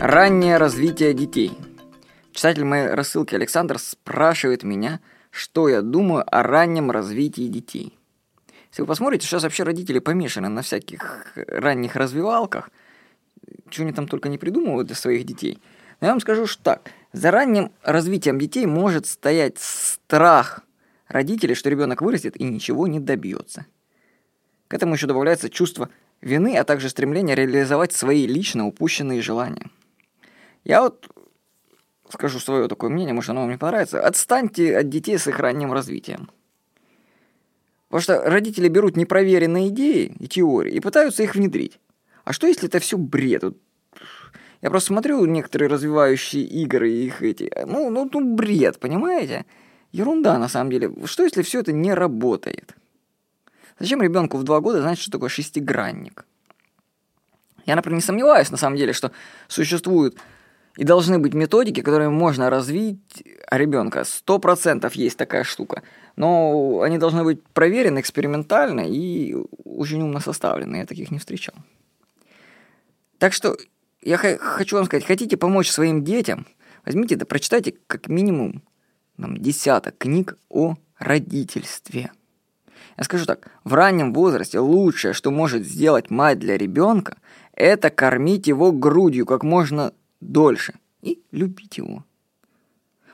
Раннее развитие детей. Читатель моей рассылки Александр спрашивает меня, что я думаю о раннем развитии детей. Если вы посмотрите, сейчас вообще родители помешаны на всяких ранних развивалках, чего они там только не придумывают для своих детей. Но я вам скажу, что так, за ранним развитием детей может стоять страх родителей, что ребенок вырастет и ничего не добьется. К этому еще добавляется чувство вины, а также стремление реализовать свои лично упущенные желания. Я вот скажу свое такое мнение, может, оно вам не понравится. Отстаньте от детей с их ранним развитием. Потому что родители берут непроверенные идеи и теории и пытаются их внедрить. А что, если это все бред? Я просто смотрю некоторые развивающие игры и их эти... Ну, ну, ну, бред, понимаете? Ерунда, на самом деле. Что, если все это не работает? Зачем ребенку в два года знать, что такое шестигранник? Я, например, не сомневаюсь, на самом деле, что существуют и должны быть методики, которые можно развить а ребенка. Сто процентов есть такая штука. Но они должны быть проверены экспериментально и очень умно составлены. Я таких не встречал. Так что я хочу вам сказать, хотите помочь своим детям, возьмите да прочитайте как минимум нам, десяток книг о родительстве. Я скажу так, в раннем возрасте лучшее, что может сделать мать для ребенка, это кормить его грудью как можно дольше и любить его.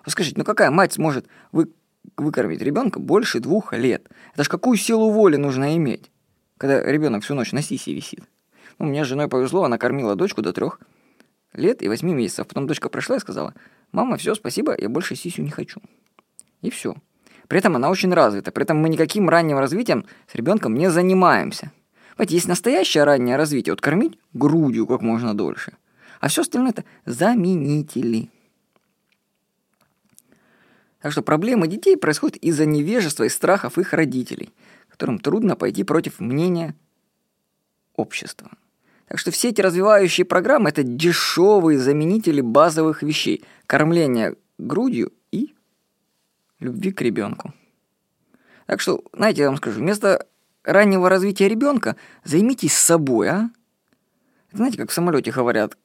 Вот скажите, ну какая мать сможет вы, выкормить ребенка больше двух лет? Это ж какую силу воли нужно иметь, когда ребенок всю ночь на сисе висит? Ну, мне с женой повезло, она кормила дочку до трех лет и восьми месяцев. Потом дочка пришла и сказала, мама, все, спасибо, я больше сисю не хочу. И все. При этом она очень развита. При этом мы никаким ранним развитием с ребенком не занимаемся. Понимаете, есть настоящее раннее развитие. Вот кормить грудью как можно дольше – а все остальное это заменители. Так что проблемы детей происходят из-за невежества и страхов их родителей, которым трудно пойти против мнения общества. Так что все эти развивающие программы – это дешевые заменители базовых вещей – кормления грудью и любви к ребенку. Так что, знаете, я вам скажу, вместо раннего развития ребенка займитесь собой, а? Знаете, как в самолете говорят,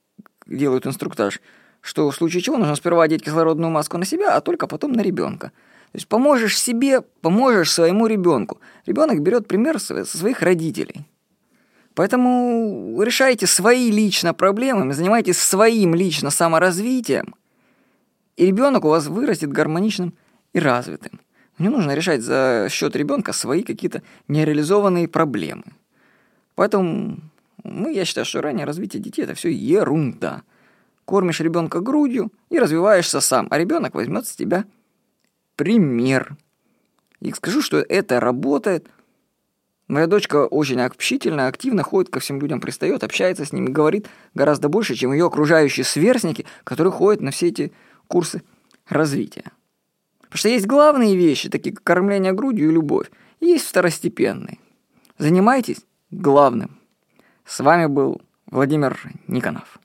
делают инструктаж, что в случае чего нужно сперва одеть кислородную маску на себя, а только потом на ребенка. То есть поможешь себе, поможешь своему ребенку. Ребенок берет пример со своих родителей. Поэтому решайте свои лично проблемы, занимайтесь своим лично саморазвитием, и ребенок у вас вырастет гармоничным и развитым. Не нужно решать за счет ребенка свои какие-то нереализованные проблемы. Поэтому ну, я считаю, что раннее развитие детей это все ерунда. Кормишь ребенка грудью и развиваешься сам, а ребенок возьмет с тебя пример. И скажу, что это работает. Моя дочка очень общительная, активно ходит ко всем людям, пристает, общается с ними, говорит гораздо больше, чем ее окружающие сверстники, которые ходят на все эти курсы развития. Потому что есть главные вещи, такие как кормление грудью и любовь, и есть второстепенные. Занимайтесь главным. С вами был Владимир Никонов.